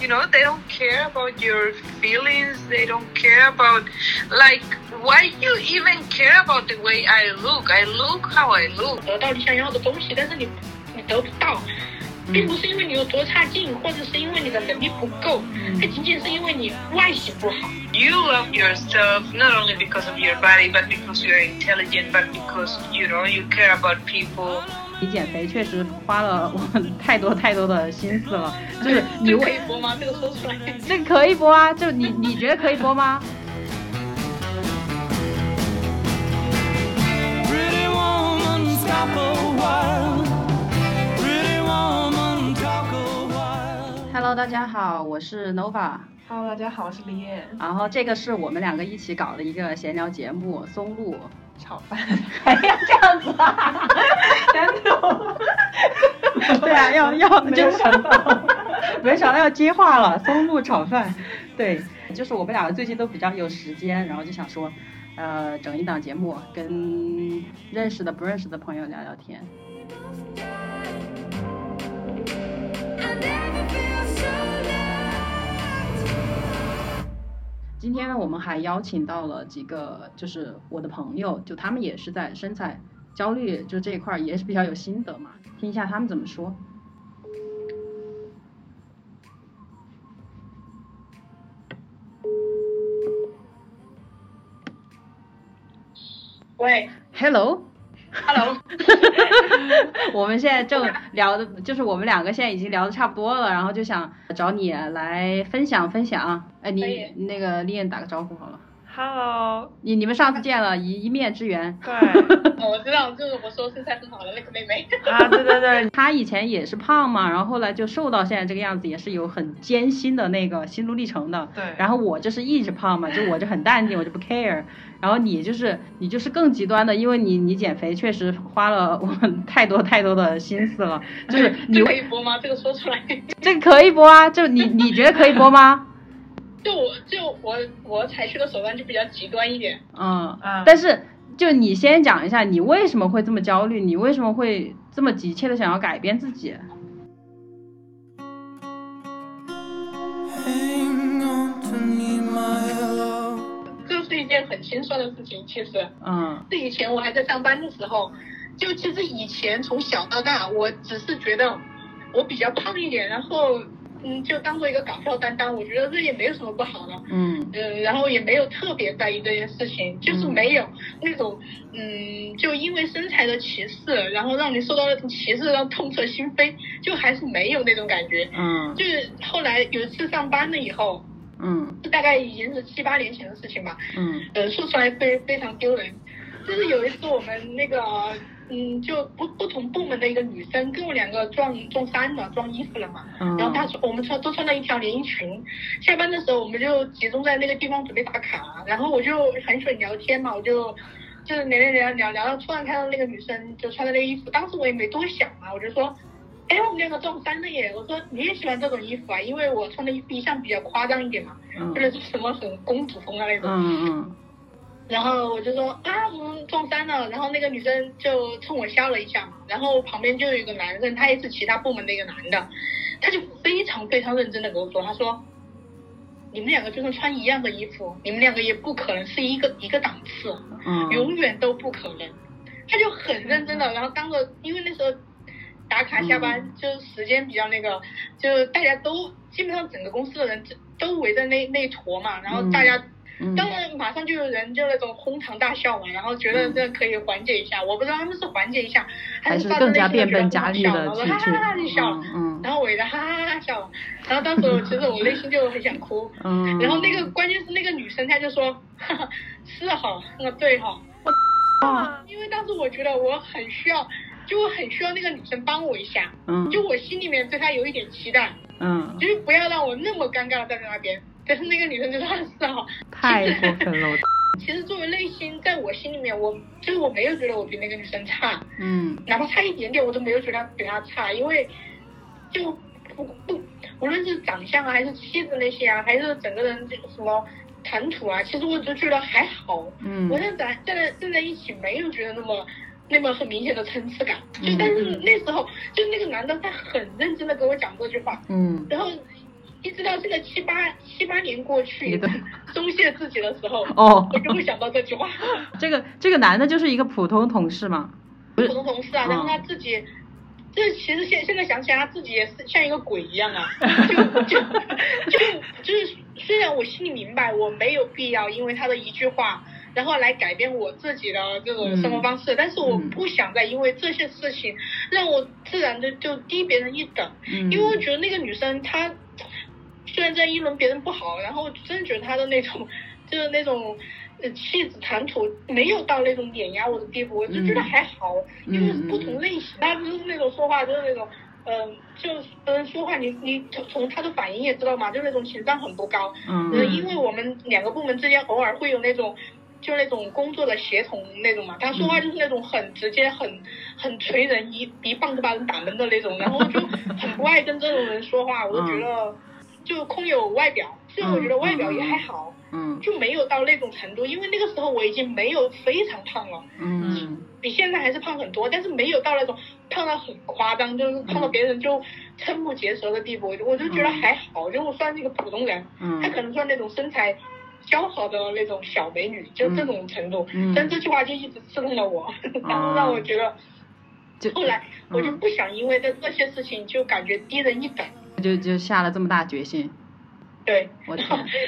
you know they don't care about your feelings they don't care about like why you even care about the way i look i look how i look 得到你想要的东西，但是你你得不到，并不是因为你有多差劲，或者是因为你的能力不够，它仅仅是因为你外形不好。 you love yourself not only because of your body but because you're intelligent but because you know you care about people 你减肥确实花了我 太多太多的心思了，就是 你这可以播吗？这个说出来。这个可以播啊？就你你觉得可以播吗？Pretty woman, stop a while. Pretty woman, talk a while. Hello，大家好，我是 Nova，Hello，大家好，我是李艳。然后这个是我们两个一起搞的一个闲聊节目，松露。炒饭，还要这样子啊？真的，对啊，要要没有想到，没想到要接话了，松露炒饭。对，就是我们两个最近都比较有时间，然后就想说，呃，整一档节目，跟认识的不认识的朋友聊聊天。今天呢，我们还邀请到了几个，就是我的朋友，就他们也是在身材焦虑就这一块儿也是比较有心得嘛，听一下他们怎么说。喂 Hello，，Hello，我们现在正聊的，就是我们两个现在已经聊的差不多了，然后就想找你来分享分享。哎，你那个丽艳打个招呼好了。Hello，你你们上次见了一一面之缘。对，哦我知道，就是我说身材很好的那个妹妹。啊，对对对，她以前也是胖嘛，然后后来就瘦到现在这个样子，也是有很艰辛的那个心路历程的。对然后我就是一直胖嘛，就我就很淡定，我就不 care。然后你就是你就是更极端的，因为你你减肥确实花了我太多太多的心思了，就是你这可以播吗？这个说出来。这个可以播啊？就你你觉得可以播吗？就我就我我采取的手段就比较极端一点。嗯，嗯但是就你先讲一下，你为什么会这么焦虑？你为什么会这么急切的想要改变自己？Hang on to me, my love. 这是一件很心酸的事情，其实。嗯是以前我还在上班的时候，就其实以前从小到大，我只是觉得我比较胖一点，然后嗯，就当做一个搞笑担当，我觉得这也没有什么不好的。嗯嗯，然后也没有特别在意这件事情，就是没有那种嗯，就因为身材的歧视，然后让你受到歧视，让痛彻心扉，就还是没有那种感觉。嗯就是后来有一次上班了以后，嗯大概已经是七八年前的事情吧，嗯呃，说出来非非常丢人。就是有一次我们那个，嗯，就不不同部门的一个女生跟我两个撞撞衫了，撞衣服了嘛。嗯然后她说我们穿都穿了一条连衣裙，下班的时候我们就集中在那个地方准备打卡，然后我就很喜欢聊天嘛，我就就是聊聊聊聊聊到突然看到那个女生就穿的那个衣服，当时我也没多想嘛，我就说。哎，我们两个撞衫了耶！我说你也喜欢这种衣服啊，因为我穿的衣服一向比较夸张一点嘛，嗯就是什么很公主风啊那种。嗯嗯然后我就说啊，我们撞衫了。然后那个女生就冲我笑了一下嘛。然后旁边就有一个男生，他也是其他部门的一个男的，他就非常非常认真的跟我说，他说，你们两个就算穿一样的衣服，你们两个也不可能是一个一个档次，嗯永远都不可能。他就很认真的，然后当着，因为那时候打卡下班，嗯就时间比较那个，就大家都基本上整个公司的人都围着那那一坨嘛，然后大家。嗯当然，马上就有人就那种哄堂大笑嘛，然后觉得这可以缓解一下。我不知道他们是缓解一下，是发自还是更加内心地变本觉得很加厉的好笑哈哈哈哈就笑。了，嗯。然后我也在哈哈哈哈笑了。然后当时我其实我内心就很想哭，嗯，然后那个关键是那个女生她就说，哈哈，是哈，那对哈，啊因为当时我觉得我很需要，就我很需要那个女生帮我一下，嗯。就我心里面对她有一点期待，嗯。就是不要让我那么尴尬的站在那边。但 是那个女生就说是哈，太过分了，我 其实作为内心，在我心里面，我就是我没有觉得我比那个女生差，嗯。哪怕差一点点，我都没有觉得比她差，因为就不不，无论是长相啊，还是气质那些啊，还是整个人这什么谈吐啊，其实我都觉得还好。嗯。我现在站在站在一起，没有觉得那么那么很明显的层次感。就嗯但是那时候，就那个男的他很认真的跟我讲这句话，嗯。然后一直到到这个七八七八年过去的，松懈自己的时候，哦我就会想到这句话。这个这个男的就是一个普通同事嘛，普通同事啊，然后他自己，这其实现现在想起来，他自己也是像一个鬼一样啊，就就就就是虽然我心里明白我没有必要因为他的一句话。然后来改变我自己的这种生活方式，但是我嗯不想再因为这些事情让我自然的就低别人一等，嗯因为我觉得那个女生她虽然在议论别人不好，然后真的觉得他的那种就是那种呃气质谈吐没有到那种碾压我的地步，我就觉得还好，嗯就是不同类型，他不是那种说话就是那种。嗯，就是嗯，说话你你从从他的反应也知道嘛，就那种情商很不高。嗯呃因为我们两个部门之间偶尔会有那种，就那种工作的协同那种嘛，他说话就是那种很直接、很很锤人，一一棒子把人打闷的那种，然后我就很不爱跟这种人说话，我就觉得就空有外表，虽然我觉得外表也还好，嗯就没有到那种程度，因为那个时候我已经没有非常胖了。嗯比现在还是胖很多，但是没有到那种胖到很夸张，就是胖到别人就瞠目结舌的地步。我就觉得还好，就我算是一个普通人，嗯她可能算那种身材姣好的那种小美女，就这种程度。嗯但这句话就一直刺痛了我，然后让我觉得，就后来我就嗯不想因为这这些事情就感觉低人一等。就就下了这么大决心，对，我天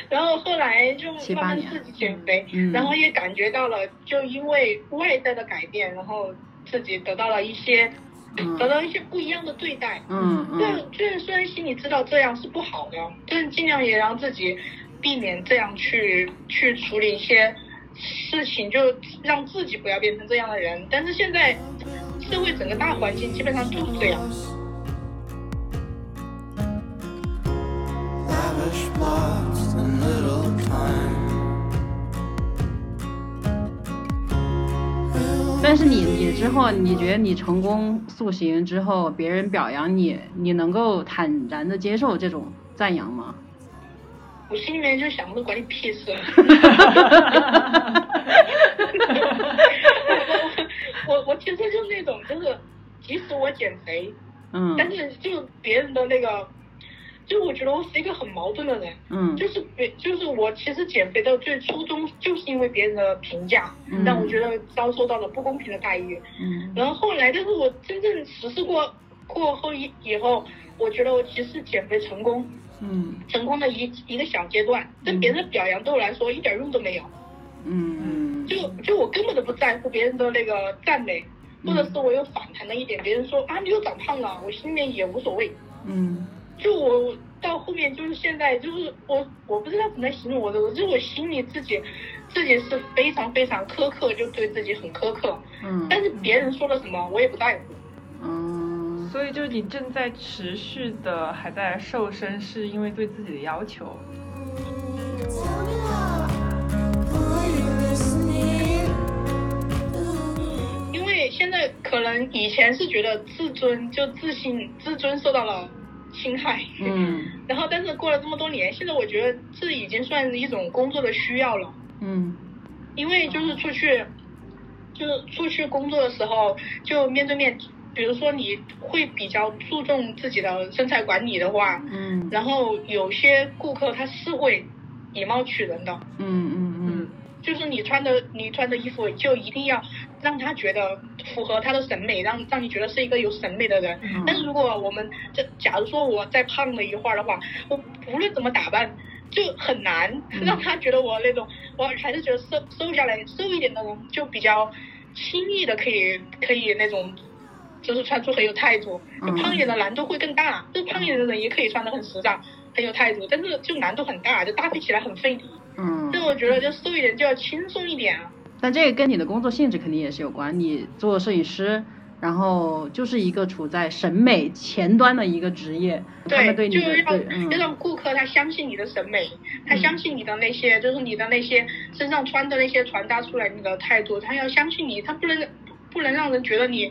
然后后来就慢慢自己减肥，嗯然后也感觉到了，就因为外在的改变，然后自己得到了一些，嗯得到一些不一样的对待。嗯对嗯，就是虽然心里知道这样是不好的，但是尽量也让自己避免这样去去处理一些事情，就让自己不要变成这样的人。但是现在社会整个大环境基本上就是这样。Little time. 但是你你之后，你觉得你成功塑形之后，别人表扬你，你能够坦然的接受这种赞扬吗？我心里面就想着管你屁事。我我我其实就是那种，就是即使我减肥，嗯但是就别人的那个，就我觉得我是一个很矛盾的人，嗯。就是别就是我其实减肥的最初衷就是因为别人的评价，嗯。让我觉得遭受到了不公平的待遇。嗯。然后后来，但是我真正实施过过后以以后，我觉得我其实减肥成功，嗯。成功的一一个小阶段，但别人的表扬对我来说一点用都没有，嗯就就我根本都不在乎别人的那个赞美，或者嗯是我有反弹的一点，别人说啊你又长胖了，我心里面也无所谓。嗯。就我面就是现在就是我我不知道怎么来形容我的，就是我心里自己自己是非常非常苛刻，就对自己很苛刻，嗯但是别人说了什么我也不在乎。嗯所以就是你正在持续的还在瘦身，是因为对自己的要求。因为现在可能以前是觉得自尊就自信自尊受到了侵害，嗯。然后但是过了这么多年，现在我觉得这已经算是一种工作的需要了，嗯。因为就是出去，就是出去工作的时候就面对面，比如说你会比较注重自己的身材管理的话，嗯。然后有些顾客他是会以貌取人的，嗯嗯嗯。就是你穿的你穿的衣服就一定要让他觉得符合他的审美，让让你觉得是一个有审美的人。嗯但是如果我们这假如说我再胖了一会儿的话，我无论怎么打扮。就很难嗯让他觉得我那种，我还是觉得瘦瘦下来瘦一点的人就比较轻易的可以可以那种，就是穿出很有态度。就胖一点的难度会更大，就胖一点的人也可以穿得很时尚，很有态度，但是就难度很大，就搭配起来很费力。嗯但我觉得就瘦一点就要轻松一点啊。但这个跟你的工作性质肯定也是有关。你做摄影师，然后就是一个处在审美前端的一个职业，他们对你的就是要要让顾客他相信你的审美，他嗯相信你的那些，就是你的那些身上穿的那些传达出来你的态度，他要相信你，他不能不能让人觉得你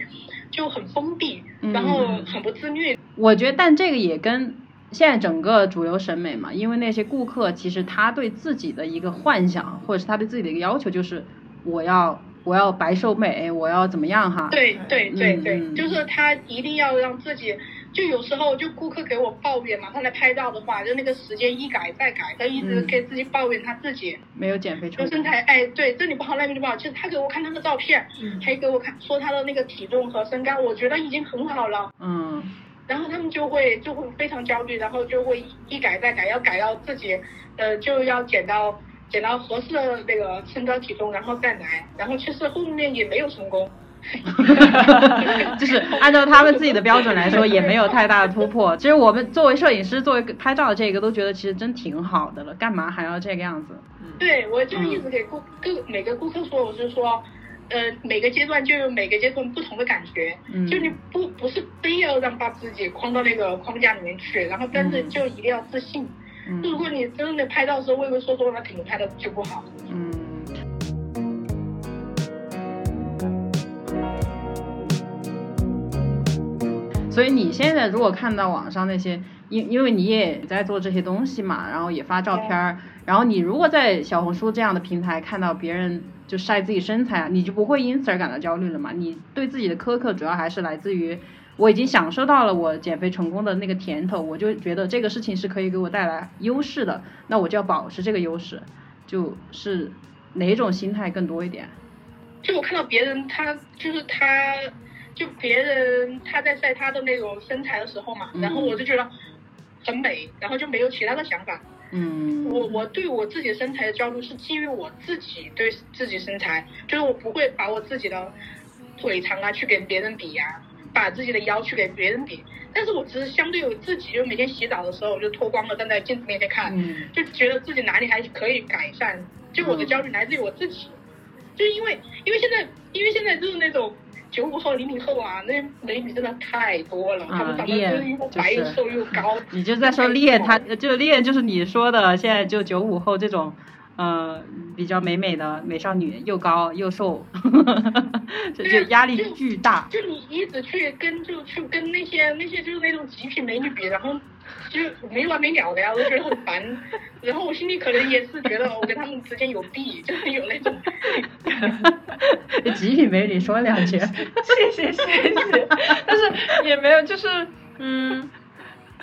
就很封闭，嗯然后很不自律。我觉得，但这个也跟现在整个主流审美嘛，因为那些顾客其实他对自己的一个幻想，或者是他对自己的一个要求，就是我要我要白瘦美，我要怎么样哈？对对对对，就是他一定要让自己就有时候就顾客给我抱怨嘛，他来拍照的话，就那个时间一改再改，他一直嗯给自己抱怨他自己。没有减肥成功。就身材，哎，对，这里不好那里不好。其实他给我看他的照片，嗯还给我看说他的那个体重和身高，我觉得已经很好了。嗯然后他们就会就会非常焦虑，然后就会一改再改，要改到自己，呃，就要减到减到合适的那个身高体重，然后再来。然后其实后面也没有成功。就是按照他们自己的标准来说，也没有太大的突破。其实我们作为摄影师，作为拍照的这个，都觉得其实真挺好的了，干嘛还要这个样子？对，我就一直给顾各每个顾客说，我是说，呃，每个阶段就有每个阶段不同的感觉，嗯就你不不是非要让把自己框到那个框架里面去，然后但是嗯就一定要自信。嗯如果你真的拍到的时候畏畏缩缩，那肯定拍的就不好。嗯。所以你现在如果看到网上那些，因因为你也在做这些东西嘛，然后也发照片儿，然后你如果在小红书这样的平台看到别人就晒自己身材，你就不会因此而感到焦虑了嘛？你对自己的苛刻主要还是来自于我已经享受到了我减肥成功的那个甜头，我就觉得这个事情是可以给我带来优势的，那我就要保持这个优势，就是哪种心态更多一点？就我看到别人他就是他，就别人他在晒他的那种身材的时候嘛，嗯然后我就觉得很美，然后就没有其他的想法。嗯，我我对我自己身材的焦虑是基于我自己对自己身材，就是我不会把我自己的腿长啊去跟别人比呀、把自己的腰去给别人比，但是我只是相对我自己，就每天洗澡的时候我就脱光了站在镜子面前看，嗯就觉得自己哪里还可以改善，就我的焦虑来自于我自己，就是因为因为现在因为现在就是那种。九五后、零零后啊，那些美女真的太多了，她们长得烈就是又白又瘦又高。你就在说练，他就练就是你说的，现在就九五后这种，呃，比较美美的美少女，又高又瘦，就就压力巨大。就你一直去跟就去跟那些那些就是那种极品美女比，然后就没完没了的呀，我就觉得很烦。然后我心里可能也是觉得 我跟他们之间有弊，就是有那种。极品美女说两句，谢谢谢谢，但是也没有，就是嗯，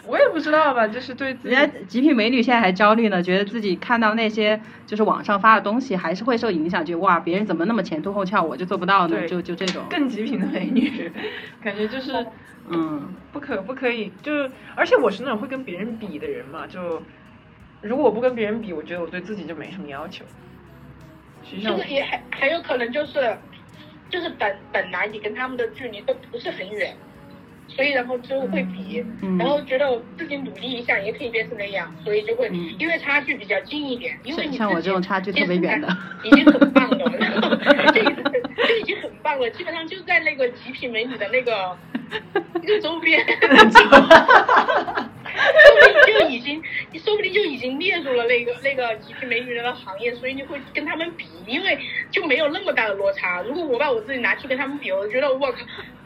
我也不知道吧，就是对自己人家极品美女现在还焦虑呢，觉得自己看到那些就是网上发的东西，还是会受影响，觉得哇，别人怎么那么前凸后翘，我就做不到呢，就就这种，更极品的美女，感觉就是嗯不可不可以，就而且我是那种会跟别人比的人嘛，就如果我不跟别人比，我觉得我对自己就没什么要求。实际上我就是也很很有可能就是，就是本本来你跟他们的距离都不是很远，所以然后就会比，嗯。然后觉得我自己努力一下也可以变成那样，所以就会、嗯。因为差距比较近一点，因为你像像我这种差距特别远的已经很棒了，就已经很棒了，基本上就在那个极品美女的那个 那个周边。说不定就已经，你说不定就已经列入了那个那个极品美女人的行业，所以你会跟他们比，因为就没有那么大的落差。如果我把我自己拿去跟他们比，我就觉得我靠，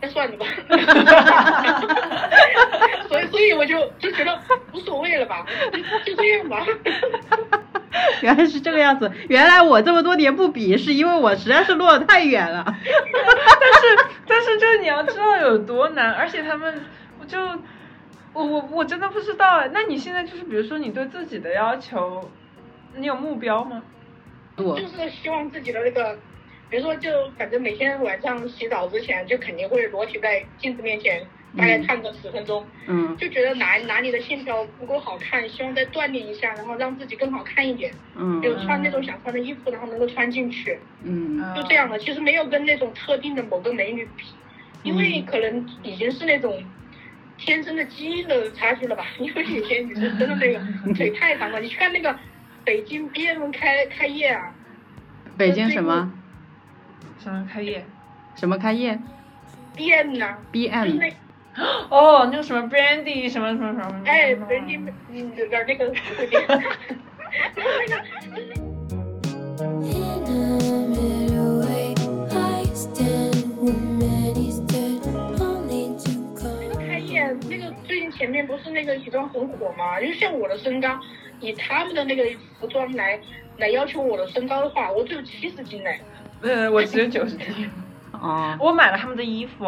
那算了吧。所以所以我就就觉得无所谓了吧，就就这样吧。原来是这个样子。原来我这么多年不比，是因为我实在是落得太远了。但是但是就是你要知道有多难，而且他们，我就我我我真的不知道哎。那你现在就是比如说你对自己的要求，你有目标吗？我就是希望自己的那个，比如说就反正每天晚上洗澡之前就肯定会裸体在镜子面前，大概看个十分钟。嗯就觉得哪哪里的线条不够好看，希望再锻炼一下，然后让自己更好看一点。嗯比如穿那种想穿的衣服，然后能够穿进去，嗯就这样的。其实没有跟那种特定的某个美女比，因为可能已经是那种天生的基因的差距了吧。因 为有些女生真的那个腿 太长了，你去看那个北京 BM 开开业啊北京什么什么开业？什么开业，BM 呐、？BM 哦，那个什么 Brandy 什么什么什么？哎，北京嗯有点那个 面不是那个女装很火吗？因为像我的身高，以他们的那个服装来来要求我的身高的话，我只有七十斤嘞。呃，我只有九十斤。哦，我买了他们的衣服，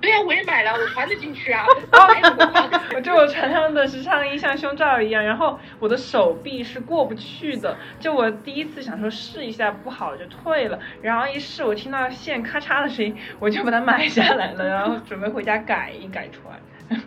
对呀、我也买了，我穿得进去啊。我就我穿他们的时尚衣像胸罩一样，然后我的手臂是过不去的。就我第一次想说试一下，不好就退了，然后一试我听到线咔嚓的声音，我就把它买下来了，然后准备回家改一改穿。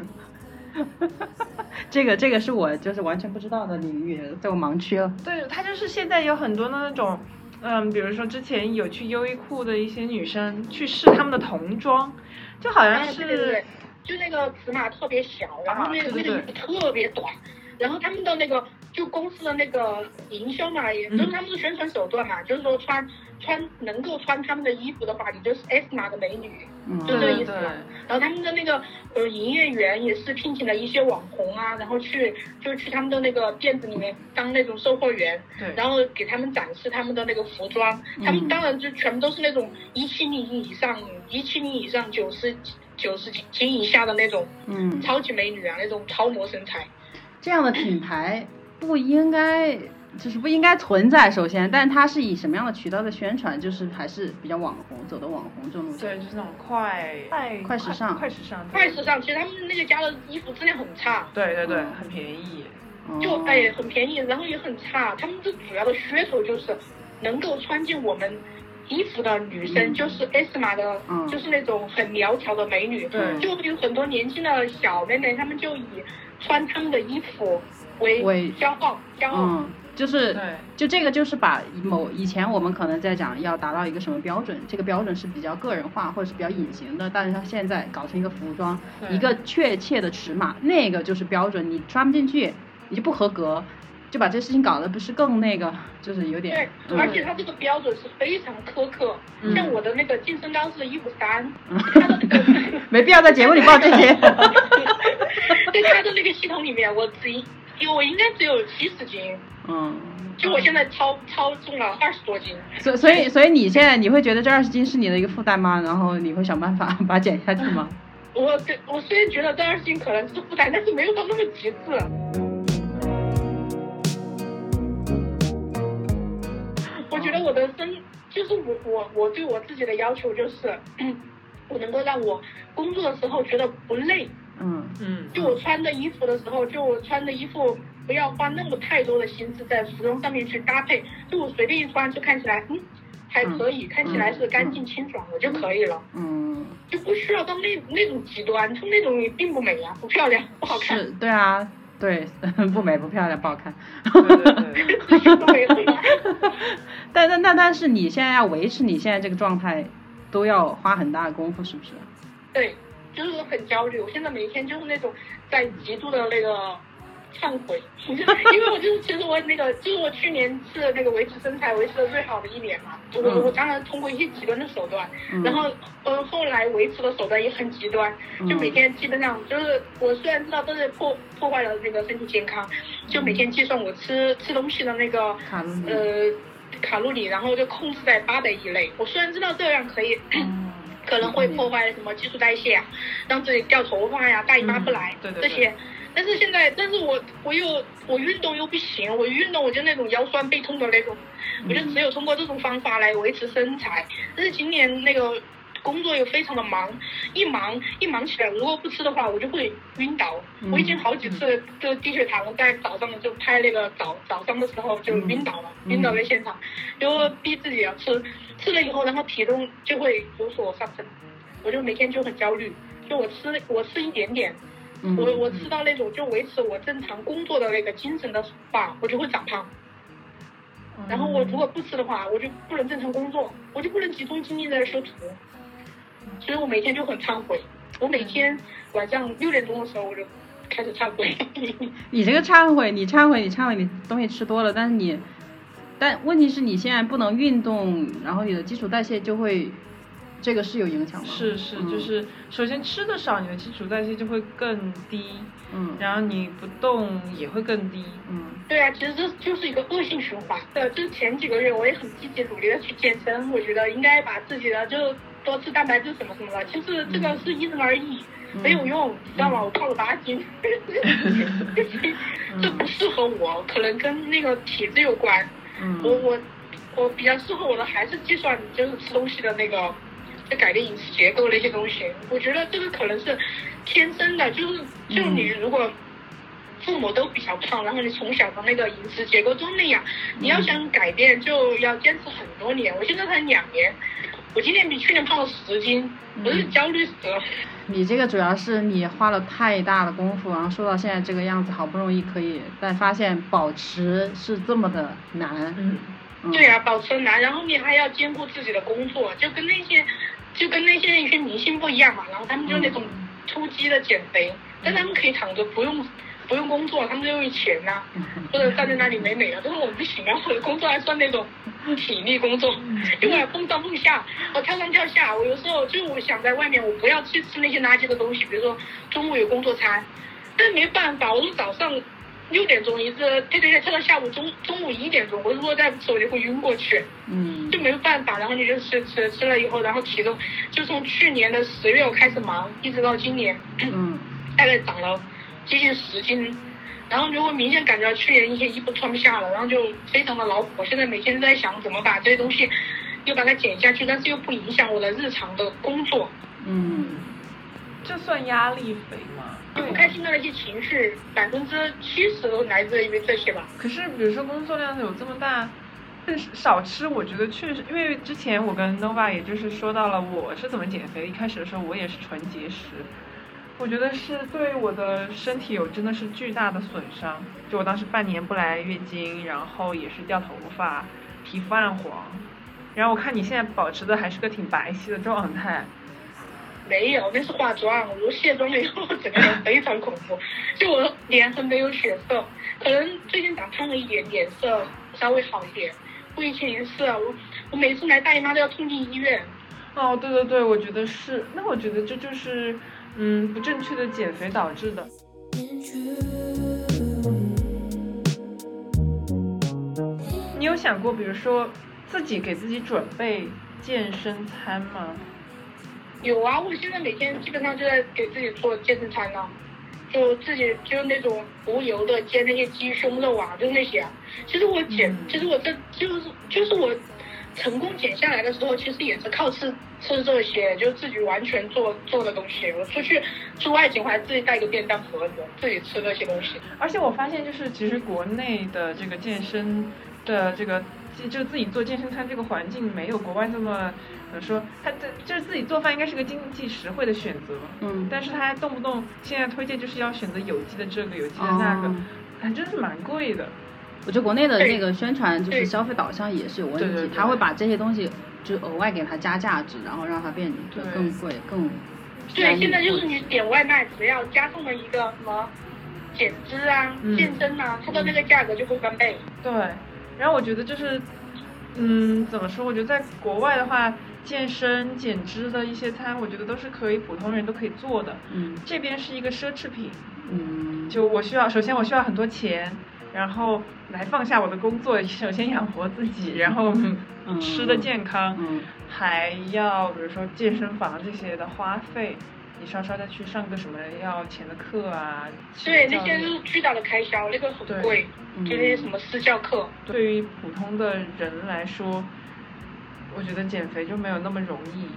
这个这个是我就是完全不知道的领域，在我盲区了。对，它就是现在有很多的那种，嗯，比如说之前有去优衣库的一些女生去试他们的童装，就好像哎是对对对，就那个尺码特别小，然后那个、啊对对那个衣服特别短，然后他们的那个就公司的那个营销嘛，也就是他们的宣传手段嘛，就是说穿穿能够穿他们的衣服的话，你就是 S 码的美女，嗯，就这个对对意思嘛。然后他们的那个呃营业员也是聘请了一些网红啊，然后去就去他们的那个店子里面当那种售货员，对，然后给他们展示他们的那个服装，他们当然就全部都是那种一七零以上、一七零以上、九十九十斤以下的那种嗯，超级美女啊，那种超模身材。这样的品牌不应该就是不应该存在，首先，但它是以什么样的渠道的宣传，就是还是比较网红，走的网红这种路线。对，就是那种快快快时尚。快时尚，快时尚，其实他们那个家的衣服质量很差，对对对，嗯。很便宜。就哦哎很便宜，然后也很差。他们这主要的噱头就是能够穿进我们衣服的女生，嗯。就是 S 码的，嗯。就是那种很苗条的美女。对。就有很多年轻的小妹妹，她们就以穿他们的衣服为为骄傲，骄傲。嗯，就是对就这个就是把某以前我们可能在讲要达到一个什么标准，这个标准是比较个人化或者是比较隐形的，但是它现在搞成一个服装，一个确切的尺码，那个就是标准，你穿不进去，你就不合格，就把这事情搞得不是更那个，就是有点对点，，而嗯且它这个标准是非常苛刻。嗯像我的那个净身高是一五三，嗯它的那个 没必要在节目里报这些。在它的那个系统里面，我只因为我应该只有七十斤，嗯，就我现在超超重了二十多斤。所所以所以你现在你会觉得这二十斤是你的一个负担吗？然后你会想办法 把它减下去吗？我对我虽然觉得这二十斤可能是负担，但是没有到那么极致。我觉得我的身就是我我我对我自己的要求就是，我能够让我工作的时候觉得不累，嗯。嗯，就我穿的衣服的时候，就我穿的衣服不要花那么太多的心思在服装上面去搭配，就我随便一穿就看起来嗯还可以，看起来是干净清爽的就可以了，嗯，就不需要到那那种极端，就那种也并不美啊，不漂亮，不好看。是，对啊，对，不美不漂亮不好看。对对对，不美不美但但但但是你现在要维持你现在这个状态，都要花很大的功夫，是不是？对，就是很焦虑。我现在每天就是那种在极度的那个忏悔，因为我就是其实我那个就是我去年是那个维持身材维持的最好的一年嘛，我嗯我当然通过一些极端的手段，嗯然后呃后来维持的手段也很极端，就每天基本上就是我虽然知道都是破破坏了那个身体健康，就每天计算我吃吃东西的那个卡路里呃卡路里，然后就控制在八百以内。我虽然知道这样可以。嗯可能会破坏什么基础代谢啊，让自己掉头发呀、大姨妈不来、这些。但是现在，但是我我又我运动又不行，我运动我就那种腰酸背痛的那种，我就只有通过这种方法来维持身材。但是今年那个工作又非常的忙，一忙一忙起来，如果不吃的话，我就会晕倒。嗯。我已经好几次就低血糖，在早上就拍那个早早上的时候就晕倒了，嗯。晕倒在现场，就逼自己要吃，吃了以后，然后体重就会有所上升，我就每天就很焦虑，就我吃我吃一点点，嗯。我我吃到那种就维持我正常工作的那个精神的话，我就会长胖。然后我如果不吃的话，我就不能正常工作，我就不能集中精力在修图，所以我每天就很忏悔。我每天晚上六点钟的时候我就开始忏悔。你这个忏悔，你忏悔，你忏悔，你东西吃多了，但是你，但问题是你现在不能运动，然后你的基础代谢就会，这个是有影响吗？是是，嗯就是首先吃的少，你的基础代谢就会更低，嗯然后你不动也会更低。嗯对啊，其实这就是一个恶性循环。对，就是前几个月我也很积极努力的去健身，我觉得应该把自己的就多吃蛋白质什么什么的。其实这个是因人而异，嗯没有用，你知道吗？我胖了八斤，这不适合我，可能跟那个体质有关。嗯我我我比较适合我的还是计算，就是吃东西的那个就改变饮食结构那些东西。我觉得这个可能是天生的，就是就你如果父母都比较胖，然后你从小的那个饮食结构都那样，你要想改变就要坚持很多年。我现在才两年，我今年比去年胖了十斤，我是焦虑死了。你这个主要是你花了太大的功夫，然后瘦到现在这个样子，好不容易可以，但发现保持是这么的难。嗯，嗯对啊，保持难，然后你还要兼顾自己的工作，就跟那些就跟那些一些明星不一样嘛。然后他们就是那种突击的减肥，但他们可以躺着不用不用工作，他们就有钱呐、或者站在那里美美的。但是我不行啊，我的工作还算那种体力工作，因为我蹦上蹦下，我跳上跳下。我有时候就我想在外面，我不要去吃那些垃圾的东西，比如说中午有工作餐，但没办法，我是早上六点钟一直跳跳跳跳到下午中中午一点钟，我如果再不吃我就会晕过去，嗯就没有办法。然后你就吃吃吃了以后，然后体重就从去年的十月我开始忙，一直到今年，嗯大概长了接近十斤。然后就会明显感觉到去年一些衣服穿不下了，然后就非常的恼火。现在每天都在想怎么把这些东西又把它减下去，但是又不影响我的日常的工作。嗯这算压力肥吗？就不开心的那些情绪，百分之七十都来自于这些吧。可是比如说工作量有这么大，但是少吃，我觉得确实，因为之前我跟 Nova 也就是说到了我是怎么减肥，一开始的时候我也是纯节食，我觉得是对我的身体有真的是巨大的损伤。就我当时半年不来月经，然后也是掉头发，皮肤暗黄，然后我看你现在保持的还是个挺白皙的状态，没有，那是化妆。我卸妆了以后，整个人非常恐怖，就我脸上没有血色，可能最近长胖了一点，脸色稍微好一点。我以前也是，啊我我每次来大姨妈都要冲进医院。哦，对对对，我觉得是。那我觉得这就是，嗯，不正确的减肥导致的。你有想过，比如说自己给自己准备健身餐吗？有啊，我现在每天基本上就在给自己做健身餐呢，就自己就那种无油的煎那些鸡胸肉啊，就那些啊。其实我减，嗯其实我这就是就是我成功减下来的时候，其实也是靠吃吃这些，就自己完全做做的东西。我出去出外景，我还自己带个便当盒子，自己吃那些东西。而且我发现，就是其实国内的这个健身的这个，就自己做健身餐这个环境没有国外这么，怎么说？他这就是自己做饭应该是个经济实惠的选择。嗯但是他还动不动现在推荐就是要选择有机的这个有机的那个哦，还真是蛮贵的。我觉得国内的那个宣传就是消费导向也是有问题，对对对他会把这些东西就额外给它加价值，然后让它变得更贵、更对，现在就是你点外卖，只要加送了一个什么减脂啊、嗯健身啊，它的那个价格就会翻倍。对，然后我觉得就是，嗯，怎么说？我觉得在国外的话，健身减脂的一些餐，我觉得都是可以普通人都可以做的。嗯这边是一个奢侈品，嗯就我需要，首先我需要很多钱，然后来放下我的工作，首先养活自己，然后嗯吃的健康，嗯还要比如说健身房这些的花费。你稍稍的去上个什么要钱的课啊？对，那些是巨大的开销，那个很贵，嗯就那些什么私教课。对于普通的人来说，我觉得减肥就没有那么容易。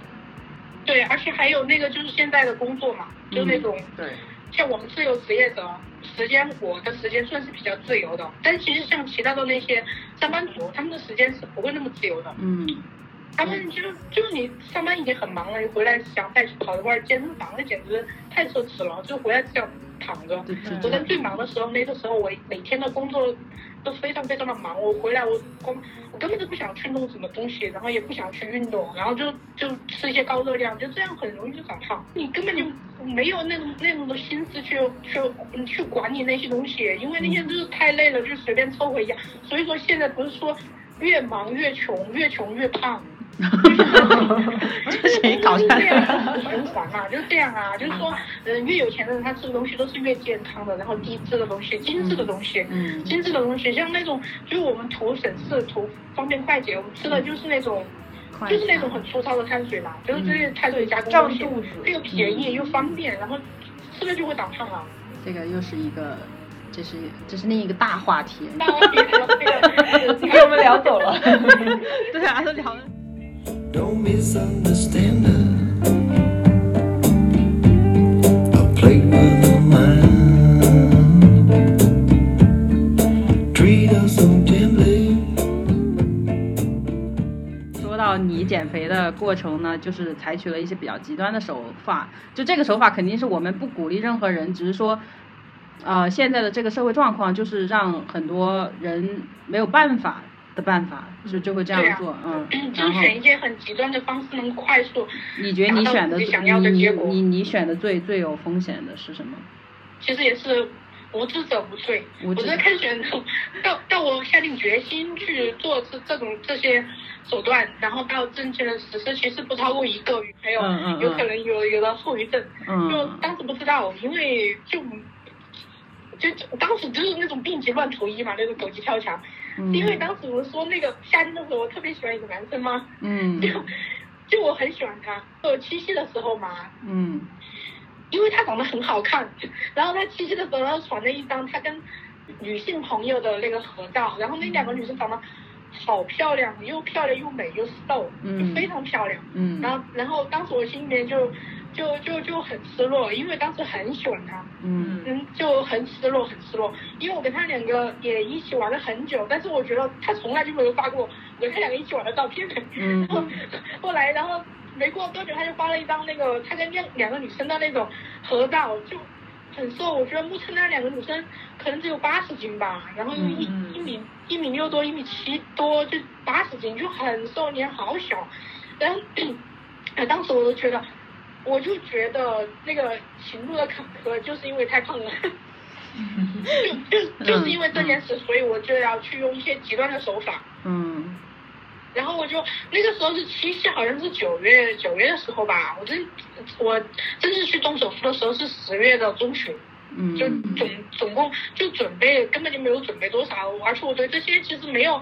对，而且还有那个就是现在的工作嘛，就那种、对，像我们自由职业者，时间我的时间算是比较自由的，但其实像其他的那些上班族，他们的时间是不会那么自由的。嗯他们就就是你上班已经很忙了，你回来想再去跑一会儿健身房，那简直太奢侈了。就回来只想躺着。我在最忙的时候，那个时候我每天的工作都非常非常的忙，我回来我光我根本就不想去弄什么东西，然后也不想去运动，然后就就吃一些高热量，就这样很容易就长胖。你根本就没有那种那种的心思去去去管理那些东西，因为那些就是太累了，就随便凑合一下。所以说现在不是说越忙越穷，越穷越胖。就是谁搞出来这样？循环嘛，就是这样啊，就是说，嗯，越有钱的人他吃的东西都是越健康的，然后低脂的东西、精致的东西，嗯精致的东西，像那种就是我们图省事、图方便快捷，我们吃的就是那种。就是那种很粗糙的碳水嘛，就是这些碳水加工胀东西肚子又便宜又方便，然后吃了就会长胖啊。这个又是一个，这是这是另一个大话题。那我别聊这个，被我们聊走了。对啊，都聊了。Don't misunderstand her. I played with her mind. Treat her so gently. 说到你减肥的过程呢，就是采取了一些比较极端的手法。就这个手法肯定是我们不鼓励任何人，只是说，呃，现在的这个社会状况就是让很多人没有办法的办法，就就会这样做，嗯。就是选一些很极端的方式，能快速。你觉得你选的想要的你结果你你选的最最有风险的是什么？其实也是无知者无罪。我无知在开选到到我下定决心去做这这种这些手段，然后到正确的实施，其实不超过一个月，还有嗯嗯嗯有可能有有了后遗症。就嗯当时不知道，因为就就就当时就是那种病急乱投医嘛，那种狗急跳墙。嗯。因为当时我说那个夏天的时候，我特别喜欢一个男生嘛，嗯。就就我很喜欢他。呃，七夕的时候嘛，嗯。因为他长得很好看，然后他七夕的时候，他传了一张他跟女性朋友的那个合照，然后那两个女生长得好漂亮，又漂亮又美又瘦，嗯。就非常漂亮。嗯。然后，然后当时我心里面就就就就很失落，因为当时很喜欢他，嗯嗯，就很失落，很失落。因为我跟他两个也一起玩了很久，但是我觉得他从来就没有发过我跟他两个一起玩的照片。嗯然后后来，然后没过多久，他就发了一张那个他跟两两个女生的那种合照，就很瘦。我觉得目测那两个女生可能只有八十斤吧，然后又一、一米一米六多，一米七多，就八十斤，就很瘦，脸好小。然后，呃 当时我都觉得，我就觉得那个情路的坎坷，就是因为太胖了。就就就是因为这件事，所以我就要去用一些极端的手法。嗯然后我就那个时候是七夕，好像是九月九月的时候吧。我真我真是去动手术的时候是十月的中旬，嗯就总总共就准备根本就没有准备多少，而且我对这些其实没有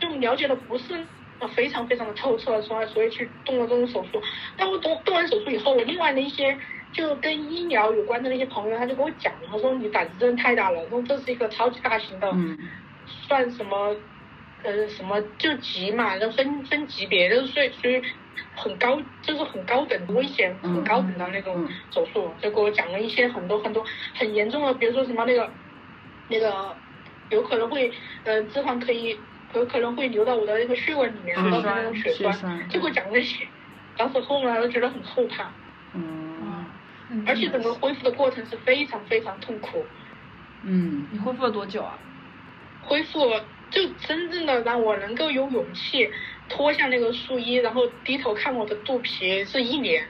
就了解的不是非常非常的透彻，所以所以去动了这种手术。但我动动完手术以后，我另外的一些就跟医疗有关的那些朋友，他就跟我讲，他说你胆子真的太大了，说这是一个超级大型的。嗯算什么呃什么就级嘛，就分分级别，就是属于属于很高，就是很高等危险、嗯很高等的那种嗯手术，就给我讲了一些很多很多很严重的，比如说什么那个那个有可能会呃脂肪可以有可能会流到我的那个血管里面，血造成那种血栓血栓就给我讲那些。当时后来我觉得很后怕，嗯而且整个恢复的过程是非常非常痛苦。嗯你恢复了多久啊？恢复，就真正的让我能够有勇气脱下那个树衣，然后低头看我的肚皮，是一年。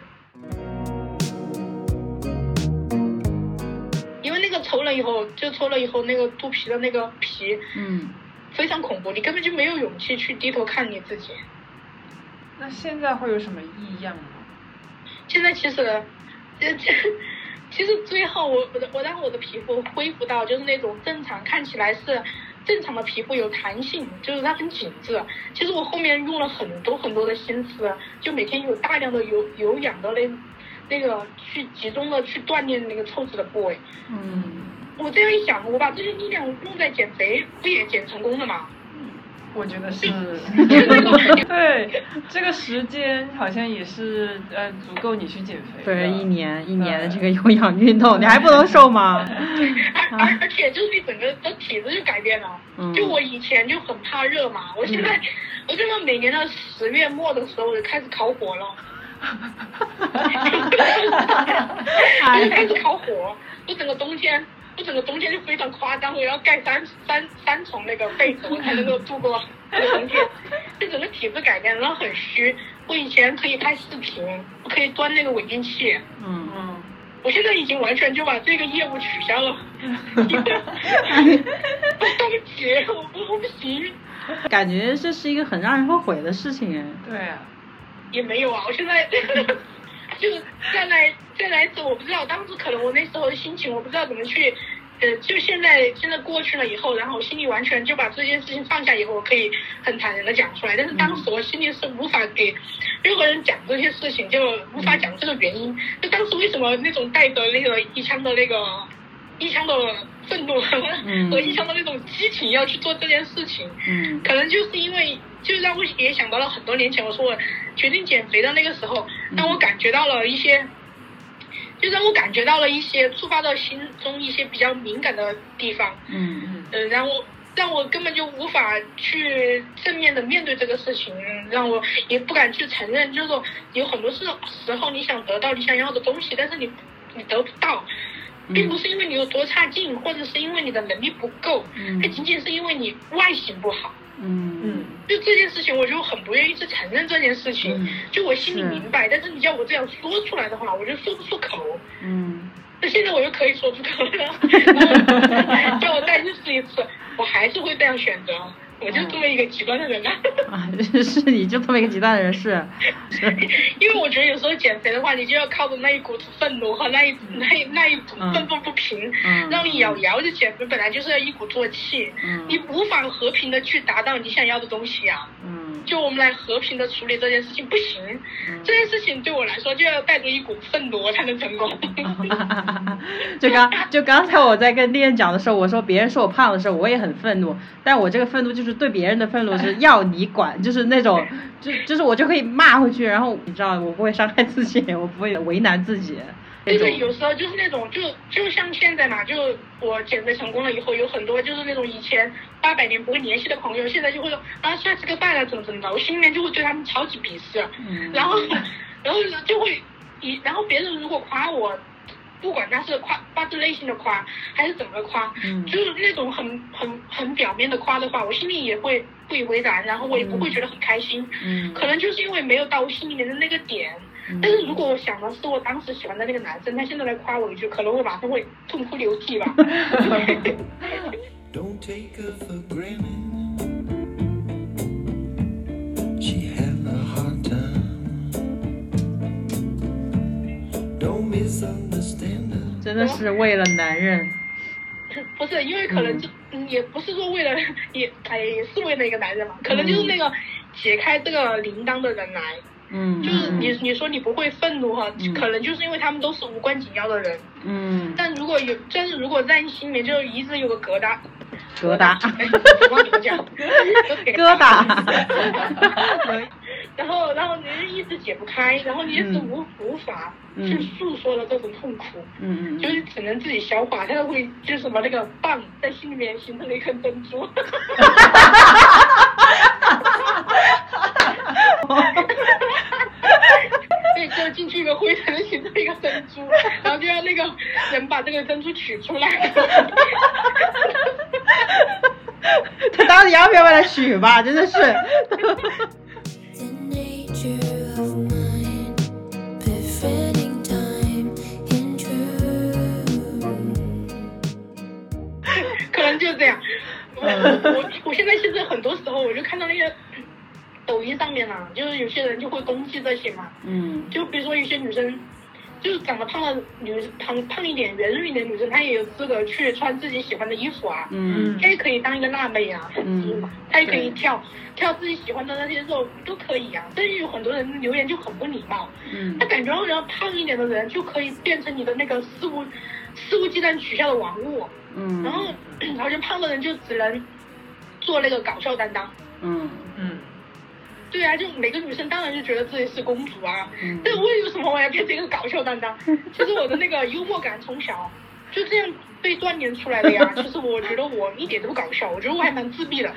因为那个抽了以后，就抽了以后，那个肚皮的那个皮嗯非常恐怖，你根本就没有勇气去低头看你自己。那现在会有什么异样吗？现在其实，这这，其实最后我我的我让我的皮肤恢复到就是那种正常，看起来是正常的皮肤有弹性，就是它很紧致。其实我后面用了很多很多的心思，就每天有大量的有有氧的那那个去集中的去锻炼那个抽脂的部位。嗯我这样一想，我把这些力量用在减肥，不也减成功了吗？我觉得是，对，这个时间好像也是呃足够你去减肥的。对，一年一年的这个有氧运动，你还不能瘦吗？而而而且就是你整个的体质就改变了。嗯就我以前就很怕热嘛，我现在、我现在每年的十月末的时候我就开始烤火了，就开始烤火。我整个冬天，我整个冬天就非常夸张，我要盖三三三重那个被子，我才能够度过这个冬天。就整个体质改变，然后很虚。我以前可以拍视频，我可以端那个稳定器。嗯嗯，我现在已经完全就把这个业务取消了，对不起，我不我不行，感觉这是一个很让人后悔的事情哎。对啊，也没有啊，我现在 就是再来再来一次，我不知道当时可能我那时候的心情，我不知道怎么去，呃，就现在现在过去了以后，然后我心里完全就把这件事情放下以后，我可以很坦然的讲出来，但是当时我心里是无法给任何人讲这些事情，就无法讲这个原因，就当时为什么那种带着那个一腔的那个。一腔的愤怒和一腔的那种激情要去做这件事情。嗯可能就是因为，就让我也想到了很多年前我说我决定减肥的那个时候，让我感觉到了一些，就让我感觉到了一些触发到心中一些比较敏感的地方，嗯呃，然后让我根本就无法去正面的面对这个事情，让我也不敢去承认，就是说有很多事时候你想得到你想要的东西，但是你你得不到。并不是因为你有多差劲，或者是因为你的能力不够，嗯它仅仅是因为你外形不好。嗯嗯就这件事情，我就很不愿意去承认这件事情。嗯就我心里明白，但是你叫我这样说出来的话，我就说不出口。嗯那现在我又可以说出口了，然 后叫我再去试一次，我还是会这样选择。我就这么一个极端的人啊。啊，是你就这么一个极端的人，是是，因为我觉得有时候减肥的话，你就要靠着那一股子愤怒和那一那一那一股嗯愤愤不平，嗯让你咬牙就减肥，本来就是要一鼓作气，嗯你无法和平的去达到你想要的东西啊、嗯就我们来和平的处理这件事情不行，这件事情对我来说就要带着一股愤怒我才能成功。就刚就刚才我在跟店讲的时候，我说别人说我胖的时候，我也很愤怒，但我这个愤怒就是对别人的愤怒是 要你管，就是那种就就是我就可以骂回去，然后你知道我不会伤害自己，我不会为难自己，就是有时候就是那种，就就像现在嘛，就我减肥成功了以后，有很多就是那种以前八百年不会联系的朋友，现在就会说啊下次个饭了怎么怎么的，我心里面就会对他们超级鄙视，嗯然后然后就会以然后别人如果夸我。不管他是夸发自内心的夸，还是怎么夸，嗯就是那种很很很表面的夸的话，我心里也会不以为然，然后我也不会觉得很开心。嗯可能就是因为没有到我心里面的那个点。但是如果我想的是我当时喜欢的那个男生，他现在来夸我一句，可能我马上会痛哭流涕吧。Don't take her for granted. She had a hard time. Don't misunderstand her. 真的是为了男人，不是，因为可能就、嗯、也不是说为了也哎也是为了一个男人嘛，可能就是那个解开这个铃铛的人来，嗯，就是嗯你你说你不会愤怒哈，嗯。可能就是因为他们都是无关紧要的人，嗯。但如果有，但是如果在你心里面就一直有个疙瘩，疙瘩。哎我忘了怎么讲，疙瘩，然后，然后你就一直解不开，然后你一直嗯。无、无法嗯。去诉说的这种痛苦，嗯嗯就是只能自己消化，它会就是什么那个棒在心里面形成了一颗珍珠。对，就进去一个灰尘形成一个珍珠，然后就让那个人把这个珍珠取出来。他到底要不要把它取吧？真的是，The nature of mind, befriending time in truth. 可能就是这样。我我我现在其实很多时候我就看到那些抖音上面啊，就是有些人就会攻击这些嘛，嗯。就比如说有些女生，就是长得胖的女胖胖一点、圆润一点的女生，她也有资格去穿自己喜欢的衣服啊，嗯。她也可以当一个辣妹啊，嗯。她也可以跳跳自己喜欢的那些肉都可以啊。但是有很多人留言就很不礼貌，嗯。他感觉好像胖一点的人就可以变成你的那个肆无肆无忌惮取笑的玩物。嗯，然后 好像胖的人就只能做那个搞笑担当。嗯。嗯，对啊，就每个女生当然就觉得自己是公主啊，嗯但为什么我要变成一个搞笑担当？其实我的那个幽默感从小就这样被锻炼出来的呀。其实我觉得我一点都不搞笑，我觉得我还蛮自闭的。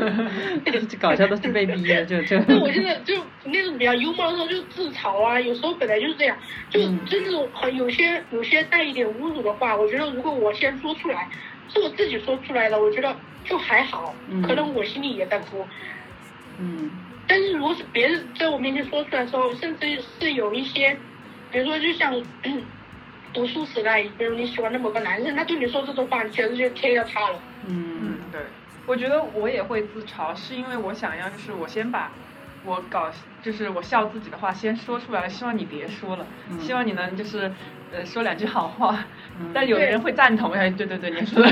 这搞笑都是被逼的，就就。但我现在就那种比较幽默的时候就自嘲啊，有时候本来就是这样，就嗯就那种很有些有些带一点侮辱的话，我觉得如果我先说出来，是我自己说出来的，我觉得就还好，嗯可能我心里也在哭。嗯但是如果是别人在我面前说出来的时候，甚至是有一些，比如说就像嗯 读书时代，比如你喜欢的某个男生，他对你说这种话，你简直就天要塌了。嗯嗯，对，我觉得我也会自嘲，是因为我想要，就是我先把我搞，就是我笑自己的话先说出来了，希望你别说了，嗯希望你能就是呃说两句好话。嗯但有的人会赞同，哎，对对对，你说的。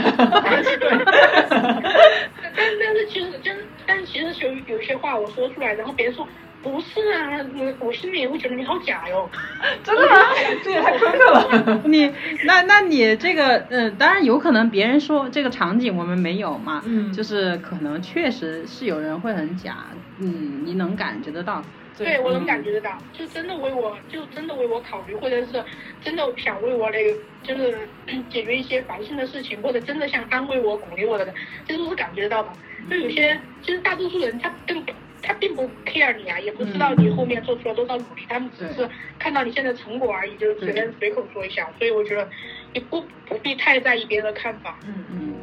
但但是其实真，但其实有有些话我说出来，然后别人说不是啊，我我心里也会觉得你好假哟。真的吗？这也太苛刻了。你那那你这个呃，当然有可能别人说这个场景我们没有嘛，嗯就是可能确实是有人会很假，嗯，你能感觉得到，对，我能嗯感觉得到，就真的为我，就真的为我考虑，或者是真的想为我那个，就是 解决一些烦心的事情，或者真的想安慰我、鼓励我的人，这都是感觉得到的。就有些，其实大多数人他根本他并不 care 你啊，也不知道你后面做出了多少努力，他们只是看到你现在成果而已，就是随便随口说一下。所以我觉得你不不必太在意别人的看法。嗯嗯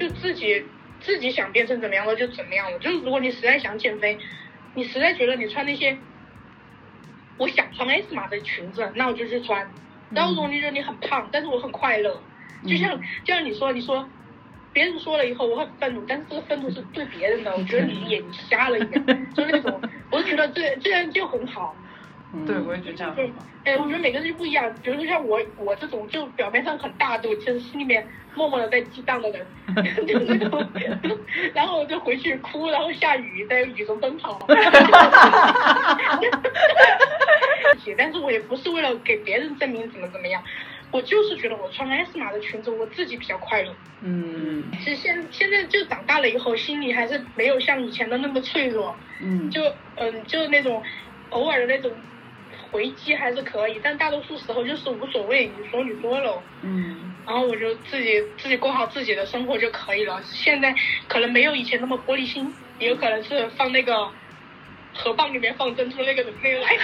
就自己自己想变成怎么样的就怎么样了。就是如果你实在想减肥，你实在觉得你穿那些我想穿 S 码的裙子，那我就去穿。然后如果你觉得你很胖，但是我很快乐，就像就像你说，你说别人说了以后我很愤怒，但是这个愤怒是对别人的，我觉得你眼睛瞎了一样，就是那种，我就觉得这这样就很好。嗯对，我也觉得这样对很好。，哎，我觉得每个人就不一样。比如说像我，我这种就表面上很大度，其实心里面默默的在激荡的人，就是那种，然后我就回去哭，然后下雨，在雨中奔跑。但是我也不是为了给别人证明怎么怎么样，我就是觉得我穿 S 码的裙子，我自己比较快乐。嗯其实现现在就长大了以后，心里还是没有像以前的那么脆弱。嗯，就嗯，就那种偶尔的那种回击还是可以，但大多数时候就是无所谓，你说你说了，嗯然后我就自己自己过好自己的生活就可以了。现在可能没有以前那么玻璃心，也有可能是放那个河蚌里面放珍珠那个那个来。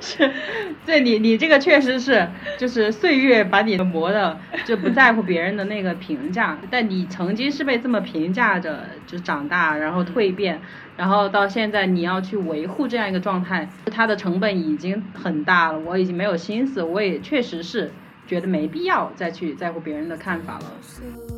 是，对你你这个确实是，就是岁月把你磨的就不在乎别人的那个评价，但你曾经是被这么评价着就长大，然后蜕变，然后到现在你要去维护这样一个状态，它的成本已经很大了，我已经没有心思，我也确实是觉得没必要再去在乎别人的看法了。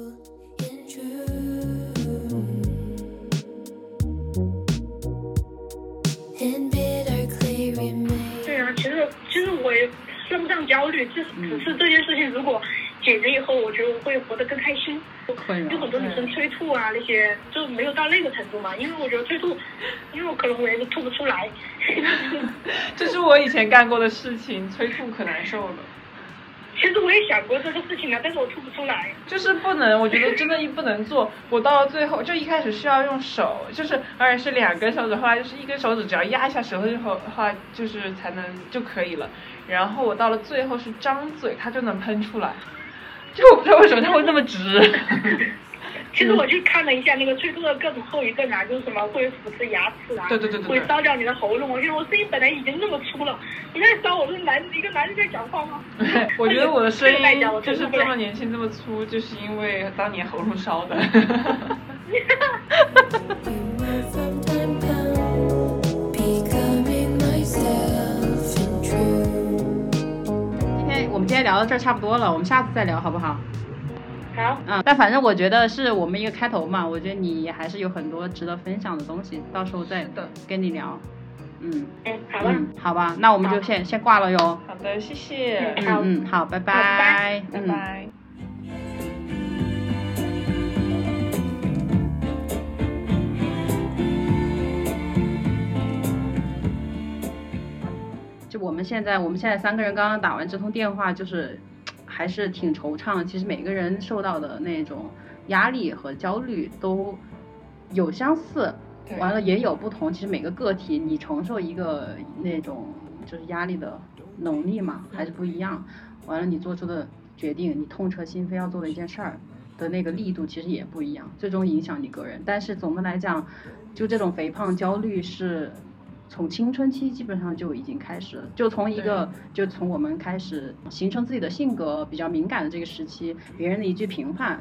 对啊，其实其实我也算不上焦虑，只只是这件事情如果解决以后，我觉得我会活得更开心。困扰就很多女生催吐啊那些，就没有到那个程度嘛。因为我觉得催吐，因为我可能我也是吐不出来。这是我以前干过的事情，催吐可难受了。其实我也想过这个事情呢，但是我吐不出来。就是不能，我觉得真的一不能做。我到了最后，就一开始需要用手，就是而且是两根手指，后来就是一根手指只要压一下舌头就后，的话就是才能就可以了。然后我到了最后是张嘴，它就能喷出来。就我不知道为什么它会那么直。其实我去看了一下那个催吐的各种后遗症啊，就是什么会腐蚀牙齿啊，对对对对对会烧掉你的喉咙。我觉得我声音本来已经那么粗了，你在烧我是男一个男人在讲话吗？我觉得我的声音就是这么年轻这么粗，就是因为当年喉咙烧的。今天我们今天聊到这儿差不多了，我们下次再聊好不好？好，嗯，但反正我觉得是我们一个开头嘛，我觉得你还是有很多值得分享的东西，到时候再跟你聊。嗯嗯，好吧。嗯，好吧，那我们就先先挂了哟。好的，谢谢，嗯嗯，好，拜拜拜嗯拜拜。就我们现在，我们现在三个人刚刚打完这通电话，就是还是挺惆怅。其实每个人受到的那种压力和焦虑都有相似，完了也有不同。其实每个个体你承受一个那种就是压力的能力嘛，还是不一样。完了你做出的决定，你痛彻心扉要做的一件事儿的那个力度其实也不一样，最终影响你个人。但是总的来讲，就这种肥胖焦虑是从青春期基本上就已经开始了，就从一个就从我们开始形成自己的性格比较敏感的这个时期，别人的一句评判。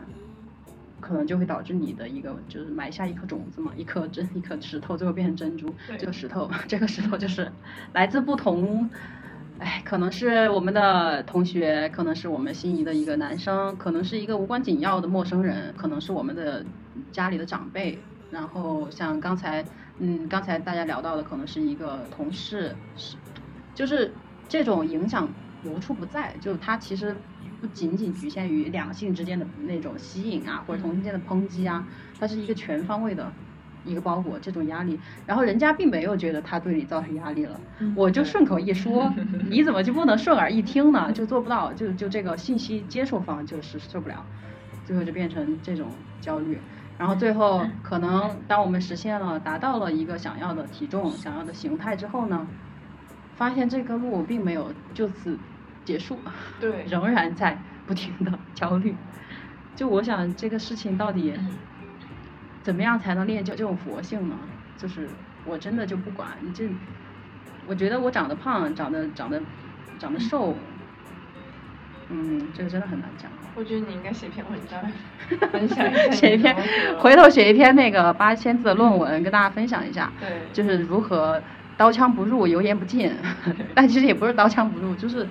可能就会导致你的一个就是埋下一颗种子嘛，一颗珍一颗石头，最后变成珍珠。对这个石头，这个石头就是来自不同，哎，可能是我们的同学，可能是我们心仪的一个男生，可能是一个无关紧要的陌生人，可能是我们的家里的长辈。然后像刚才，嗯，刚才大家聊到的，可能是一个同事，是，就是这种影响无处不在，就它其实不仅仅局限于两性之间的那种吸引啊，或者同性间的抨击啊，它是一个全方位的一个包裹，这种压力，然后人家并没有觉得他对你造成压力了，我就顺口一说，你怎么就不能顺耳一听呢？就做不到，就就这个信息接受方就是受不了，最后就变成这种焦虑。然后最后可能当我们实现了达到了一个想要的体重、想要的形态之后呢，发现这个路并没有就此结束，对仍然在不停的 焦虑。就我想这个事情到底怎么样才能练就这种佛性呢？就是我真的就不管你这，我觉得我长得胖，长得长得长得瘦，嗯，这个真的很难讲。我觉得你应该写篇文章，分享一下你写。一篇，回头写一篇那个八千字的论文跟大家分享一下，对。就是如何刀枪不入，油盐不进，但其实也不是刀枪不入，就是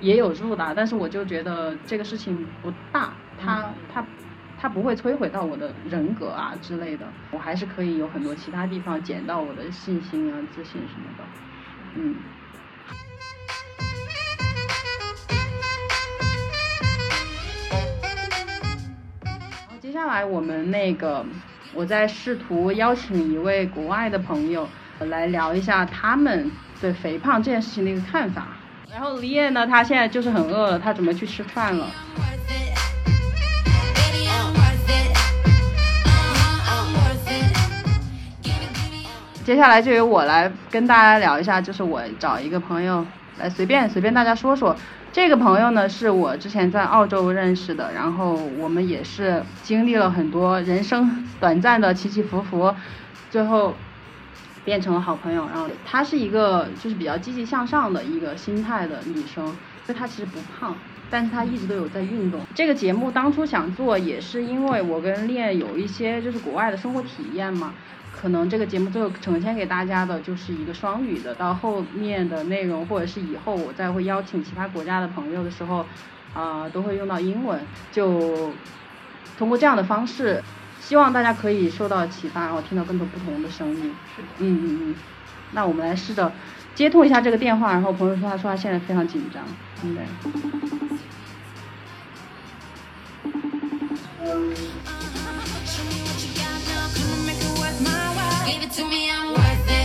也有入的，但是我就觉得这个事情不大，它它它不会摧毁到我的人格啊之类的，我还是可以有很多其他地方捡到我的信心啊、自信什么的，嗯。接下来我们那个，我在试图邀请一位国外的朋友来聊一下他们对肥胖这件事情的一个看法。然后李烨呢，他现在就是很饿了，他准备去吃饭了。接下来就由我来跟大家聊一下，就是我找一个朋友来随便随便大家说说。这个朋友呢是我之前在澳洲认识的，然后我们也是经历了很多人生短暂的起起伏伏，最后变成了好朋友。然后她是一个就是比较积极向上的一个心态的女生，所以她其实不胖。但是她一直都有在运动。这个节目当初想做，也是因为我跟恋有一些就是国外的生活体验嘛，可能这个节目最后呈现给大家的就是一个双语的，到后面的内容或者是以后我再会邀请其他国家的朋友的时候，啊、都会用到英文，就通过这样的方式，希望大家可以受到启发，然后听到更多不同的声音。嗯嗯嗯，那我们来试着接通一下这个电话，然后朋友说他说他现在非常紧张，嗯对。Give it to me, I'm worth it.